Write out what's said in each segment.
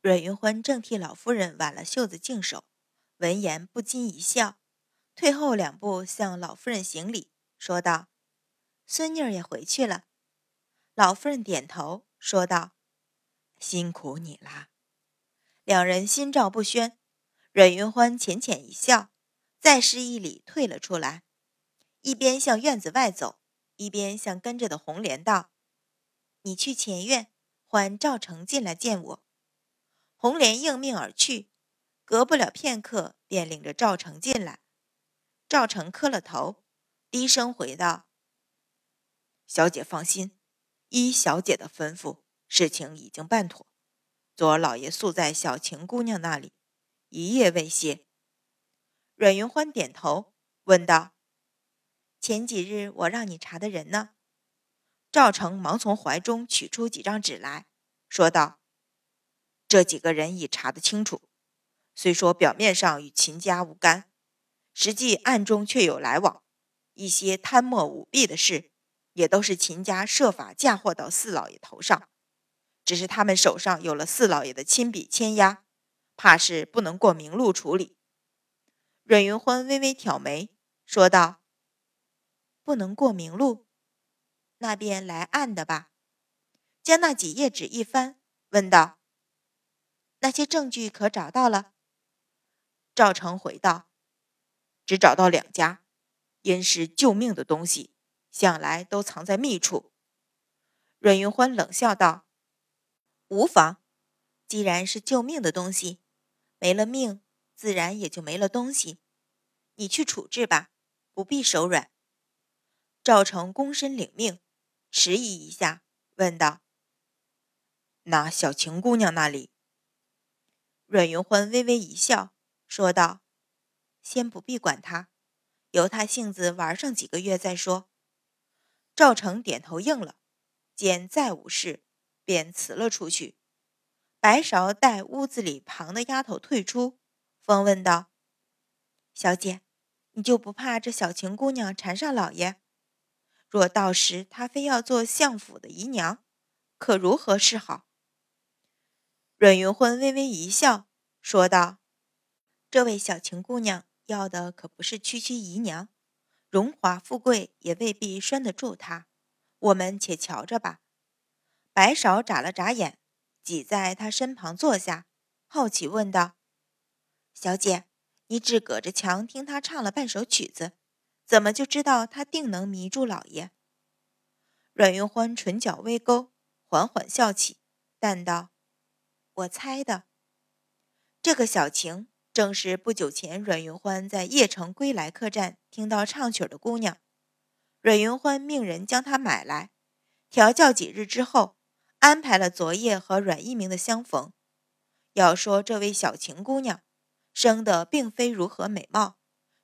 阮云欢正替老夫人挽了袖子净手，闻言不禁一笑，退后两步向老夫人行礼，说道：“孙女儿也回去了。”老夫人点头说道：“辛苦你啦。”两人心照不宣。阮云欢浅浅一笑，再施一礼，退了出来，一边向院子外走，一边向跟着的红莲道：“你去前院，唤赵成进来见我。”红莲应命而去，隔不了片刻，便领着赵成进来。赵成磕了头，低声回道：“小姐放心，依小姐的吩咐，事情已经办妥。昨儿老爷宿在小晴姑娘那里，一夜未歇。”阮云欢点头，问道：“前几日我让你查的人呢？”赵成忙从怀中取出几张纸来说道。这几个人已查得清楚，虽说表面上与秦家无干，实际暗中却有来往。一些贪墨舞弊的事，也都是秦家设法嫁祸到四老爷头上。只是他们手上有了四老爷的亲笔签押，怕是不能过明路处理。阮云欢微微挑眉，说道：“不能过明路，那便来暗的吧。”将那几页纸一翻，问道。那些证据可找到了？赵成回道：“只找到两家，因是救命的东西，向来都藏在密处。”阮云欢冷笑道：“无妨，既然是救命的东西，没了命，自然也就没了东西。你去处置吧，不必手软。”赵成躬身领命，迟疑一下，问道：“那小晴姑娘那里？”阮云欢微微一笑，说道：“先不必管他，由他性子玩上几个月再说。”赵成点头应了，见再无事，便辞了出去。白芍待屋子里旁的丫头退出，方问道：“小姐，你就不怕这小晴姑娘缠上老爷？若到时她非要做相府的姨娘，可如何是好？”阮云欢微微一笑，说道：“这位小晴姑娘要的可不是区区姨娘，荣华富贵也未必拴得住她。我们且瞧着吧。”白芍眨了眨眼，挤在她身旁坐下，好奇问道：“小姐，你只隔着墙听她唱了半首曲子，怎么就知道她定能迷住老爷？”阮云欢唇角微勾，缓缓笑起，淡道。我猜的，这个小晴正是不久前阮云欢在邺城归来客栈听到唱曲的姑娘。阮云欢命人将她买来，调教几日之后，安排了昨夜和阮一鸣的相逢。要说这位小晴姑娘，生的并非如何美貌，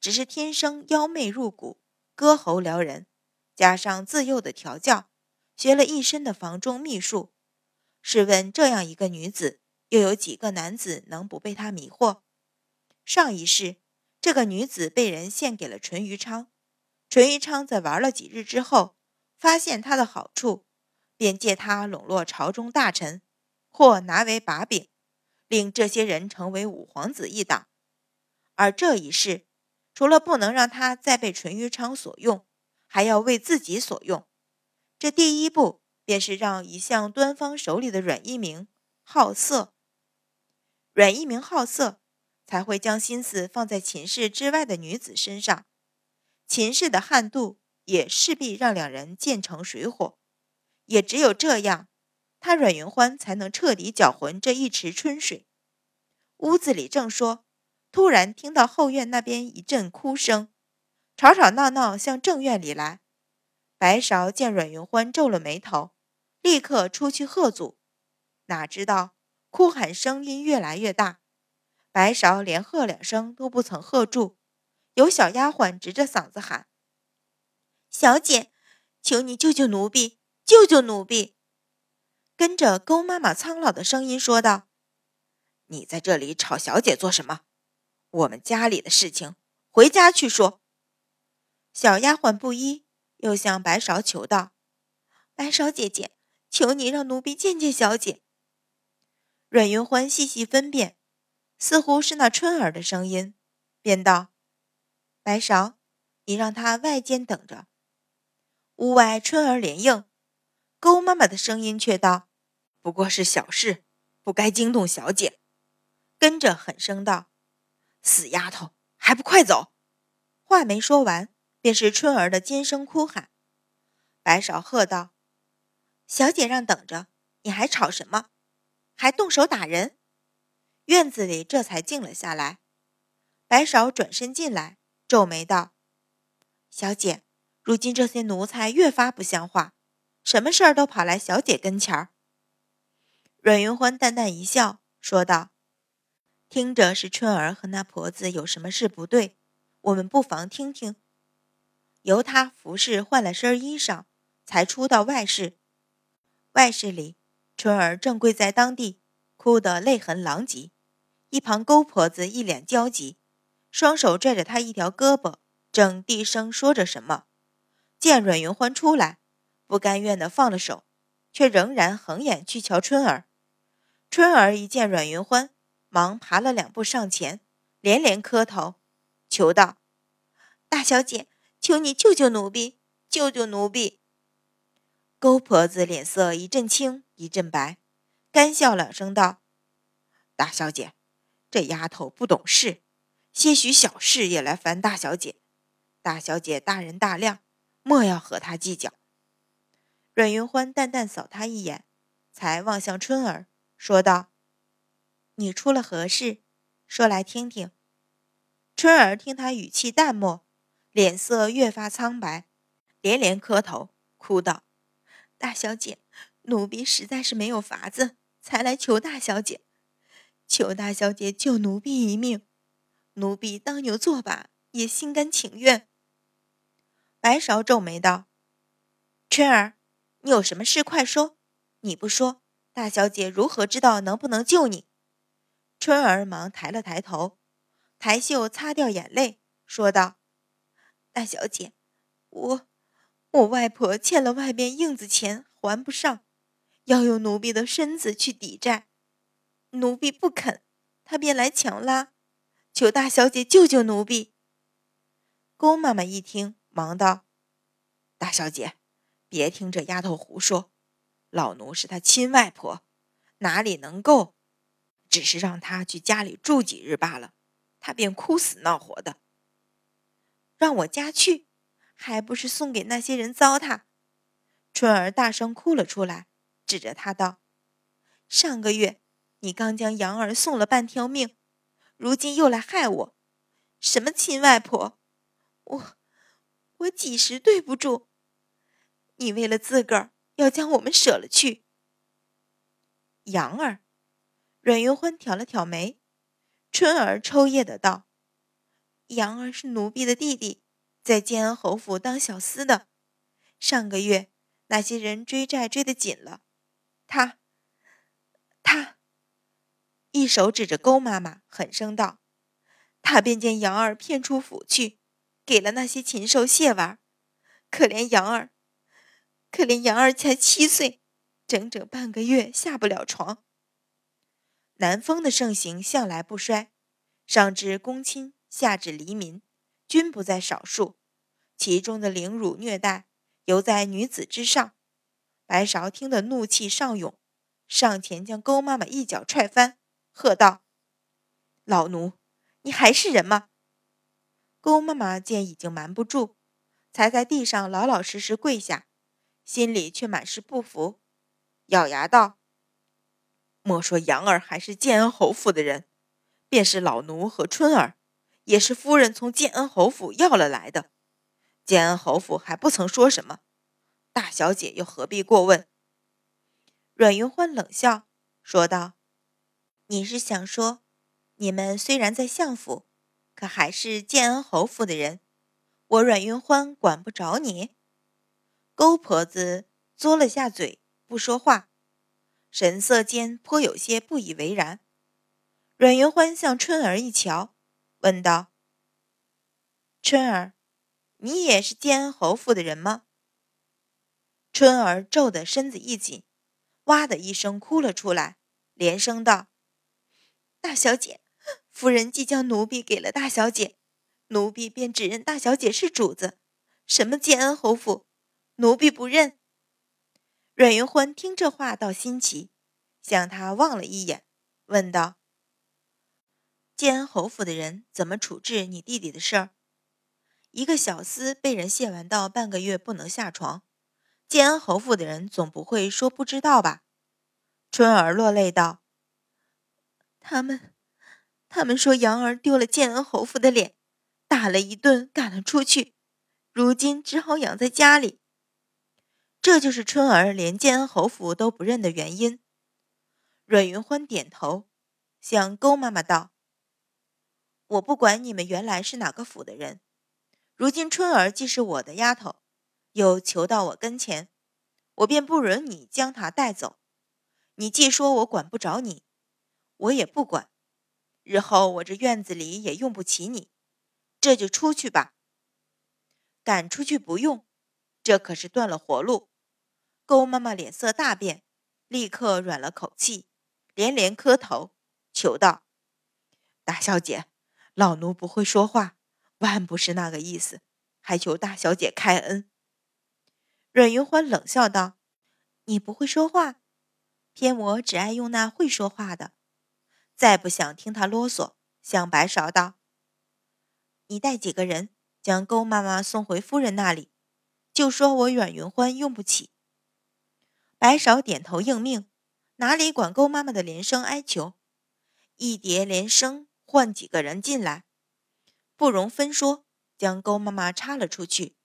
只是天生妖媚入骨，歌喉撩人，加上自幼的调教，学了一身的房中秘术。试问这样一个女子，又有几个男子能不被她迷惑？上一世，这个女子被人献给了淳于昌，淳于昌在玩了几日之后，发现她的好处，便借她笼络朝中大臣，或拿为把柄，令这些人成为五皇子一党。而这一世，除了不能让她再被淳于昌所用，还要为自己所用。这第一步。便是让一向端方手里的阮一鸣好色，阮一鸣好色，才会将心思放在秦氏之外的女子身上。秦氏的悍妒也势必让两人渐成水火。也只有这样，他阮云欢才能彻底搅浑这一池春水。屋子里正说，突然听到后院那边一阵哭声，吵吵闹闹向正院里来。白芍见阮云欢皱了眉头。立刻出去喝阻，哪知道哭喊声音越来越大，白芍连喝两声都不曾喝住。有小丫鬟直着嗓子喊：“小姐，求你救救奴婢，救救奴婢！”跟着勾妈妈苍老的声音说道：“你在这里吵小姐做什么？我们家里的事情，回家去说。”小丫鬟不依，又向白芍求道：“白芍姐姐。”求你让奴婢见见小姐。阮云欢细细分辨，似乎是那春儿的声音，便道：“白芍，你让他外间等着。”屋外春儿连应，勾妈妈的声音却道：“不过是小事，不该惊动小姐。”跟着狠声道：“死丫头，还不快走！”话没说完，便是春儿的尖声哭喊。白芍喝道：“小姐让等着，你还吵什么？还动手打人？”院子里这才静了下来。白芍转身进来，皱眉道：“小姐，如今这些奴才越发不像话，什么事儿都跑来小姐跟前儿。”阮云欢淡淡一笑，说道：“听着是春儿和那婆子有什么事不对。”我们不妨听听。由他服侍换了身衣裳，才出到外室。外室里，春儿正跪在当地，哭得泪痕狼藉。一旁勾婆子一脸焦急，双手拽着她一条胳膊，正低声说着什么。见阮云欢出来，不甘愿地放了手，却仍然横眼去瞧春儿。春儿一见阮云欢，忙爬了两步上前，连连磕头。求道：“大小姐，求你救救奴婢，救救奴婢。”勾婆子脸色一阵青一阵白，干笑两声道：“大小姐，这丫头不懂事，些许小事也来烦大小姐。大小姐大人大量，莫要和她计较。”阮云欢淡淡扫他一眼，才望向春儿，说道：“你出了何事？说来听听。”春儿听他语气淡漠，脸色越发苍白，连连磕头，哭道：“大小姐，奴婢实在是没有法子，才来求大小姐，求大小姐救奴婢一命。奴婢当牛做马，也心甘情愿。”白芍皱眉道：“春儿，你有什么事快说，你不说，大小姐如何知道能不能救你？”春儿忙抬了抬头。抬袖擦掉眼泪，说道：“大小姐，我我外婆欠了外边硬子钱还不上，要用奴婢的身子去抵债，奴婢不肯，她便来强拉，求大小姐救救奴婢。”宫妈妈一听，忙道：“大小姐，别听这丫头胡说，老奴是她亲外婆，哪里能够？只是让她去家里住几日罢了。”她便哭死闹活的，让我家去，还不是送给那些人糟蹋？春儿大声哭了出来，指着他道：“上个月你刚将杨儿送了半条命，如今又来害我，什么亲外婆？我我几时对不住？你为了自个儿要将我们舍了去？”杨儿，阮云欢挑了挑眉。春儿抽噎的道：“杨儿是奴婢的弟弟，在建安侯府当小厮的。上个月那些人追债追得紧了，他，他，一手指着勾妈妈，狠声道：他便将杨儿骗出府去，给了那些禽兽亵玩。可怜杨儿，可怜杨儿才七岁，整整半个月下不了床。”南风的盛行向来不衰，上至公卿，下至黎民，均不在少数。其中的凌辱虐待，犹在女子之上。白芍听得怒气上涌，上前将勾妈妈一脚踹翻，喝道：“老奴，你还是人吗？”勾妈妈见已经瞒不住，才在地上老老实实跪下，心里却满是不服，咬牙道。莫说杨儿还是建安侯府的人，便是老奴和春儿，也是夫人从建安侯府要了来的。建安侯府还不曾说什么，大小姐又何必过问？阮云欢冷笑说道：“你是想说，你们虽然在相府，可还是建安侯府的人？我阮云欢管不着你？”勾婆子嘬了下嘴，不说话。神色间颇有些不以为然。阮云欢向春儿一瞧，问道：“春儿，你也是建安侯府的人吗？”春儿皱得身子一紧，哇的一声哭了出来，连声道：“大小姐，夫人即将奴婢给了大小姐，奴婢便只认大小姐是主子。什么建安侯府，奴婢不认。”阮云欢听这话倒新奇，向他望了一眼，问道：“建安侯府的人怎么处置你弟弟的事儿？一个小厮被人亵玩到半个月不能下床，建安侯府的人总不会说不知道吧？”春儿落泪道：“他们，他们说杨儿丢了建安侯府的脸，打了一顿，赶了出去，如今只好养在家里。”这就是春儿连建安侯府都不认的原因。阮云欢点头，向勾妈妈道：“我不管你们原来是哪个府的人，如今春儿既是我的丫头，又求到我跟前，我便不允你将她带走。你既说我管不着你，我也不管。日后我这院子里也用不起你，这就出去吧。赶出去不用，这可是断了活路。”勾妈妈脸色大变，立刻软了口气，连连磕头求道：“大小姐，老奴不会说话，万不是那个意思，还求大小姐开恩。”阮云欢冷笑道：“你不会说话，偏我只爱用那会说话的。”再不想听他啰嗦，向白芍道：“你带几个人将勾妈妈送回夫人那里，就说我阮云欢用不起。”白芍点头应命，哪里管勾妈妈的连声哀求？一叠连声换几个人进来，不容分说，将勾妈妈插了出去。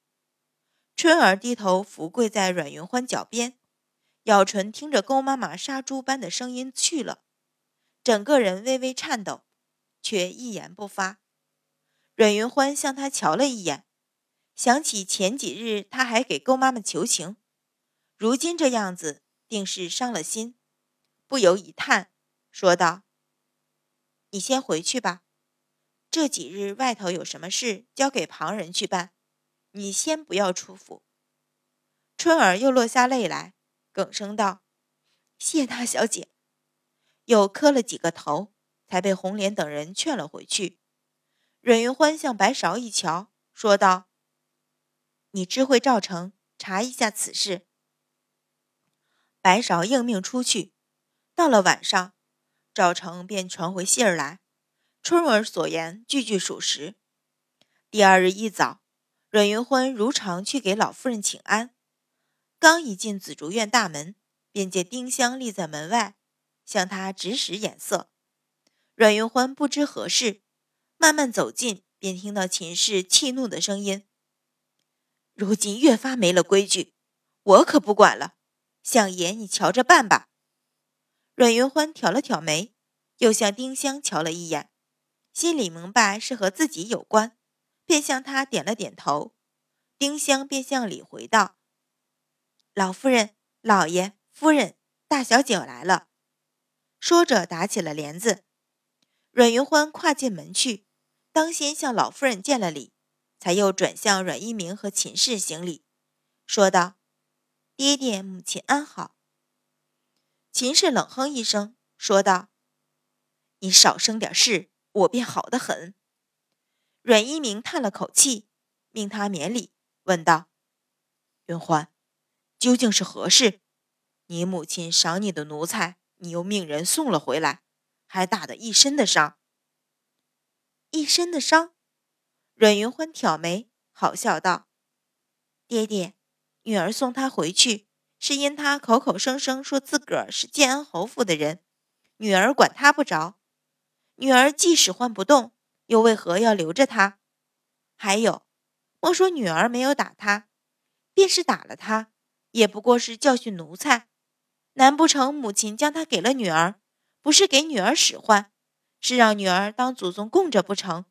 春儿低头伏跪在阮云欢脚边，咬唇听着勾妈妈杀猪般的声音去了，整个人微微颤抖，却一言不发。阮云欢向他瞧了一眼，想起前几日他还给勾妈妈求情。如今这样子，定是伤了心，不由一叹，说道：“你先回去吧，这几日外头有什么事，交给旁人去办，你先不要出府。”春儿又落下泪来，哽声道：“谢大小姐。”又磕了几个头，才被红莲等人劝了回去。阮云欢向白芍一瞧，说道：“你知会赵成，查一下此事。”白芍应命出去，到了晚上，赵成便传回信儿来，春儿所言句句属实。第二日一早，阮云欢如常去给老夫人请安，刚一进紫竹院大门，便见丁香立在门外，向他直使眼色。阮云欢不知何事，慢慢走近，便听到秦氏气怒的声音：“如今越发没了规矩，我可不管了。”相爷，你瞧着办吧。阮云欢挑了挑眉，又向丁香瞧了一眼，心里明白是和自己有关，便向他点了点头。丁香便向里回道：“老夫人、老爷、夫人、大小姐来了。”说着打起了帘子。阮云欢跨进门去，当先向老夫人见了礼，才又转向阮一鸣和秦氏行礼，说道。爹爹，母亲安好。秦氏冷哼一声，说道：“你少生点事，我便好得很。”阮一鸣叹了口气，命他免礼，问道：“云欢，究竟是何事？你母亲赏你的奴才，你又命人送了回来，还打得一身的伤。”一身的伤。阮云欢挑眉，好笑道：“爹爹。”女儿送他回去，是因他口口声声说自个儿是建安侯府的人，女儿管他不着。女儿即使唤不动，又为何要留着他？还有，莫说女儿没有打他，便是打了他，也不过是教训奴才。难不成母亲将他给了女儿，不是给女儿使唤，是让女儿当祖宗供着不成？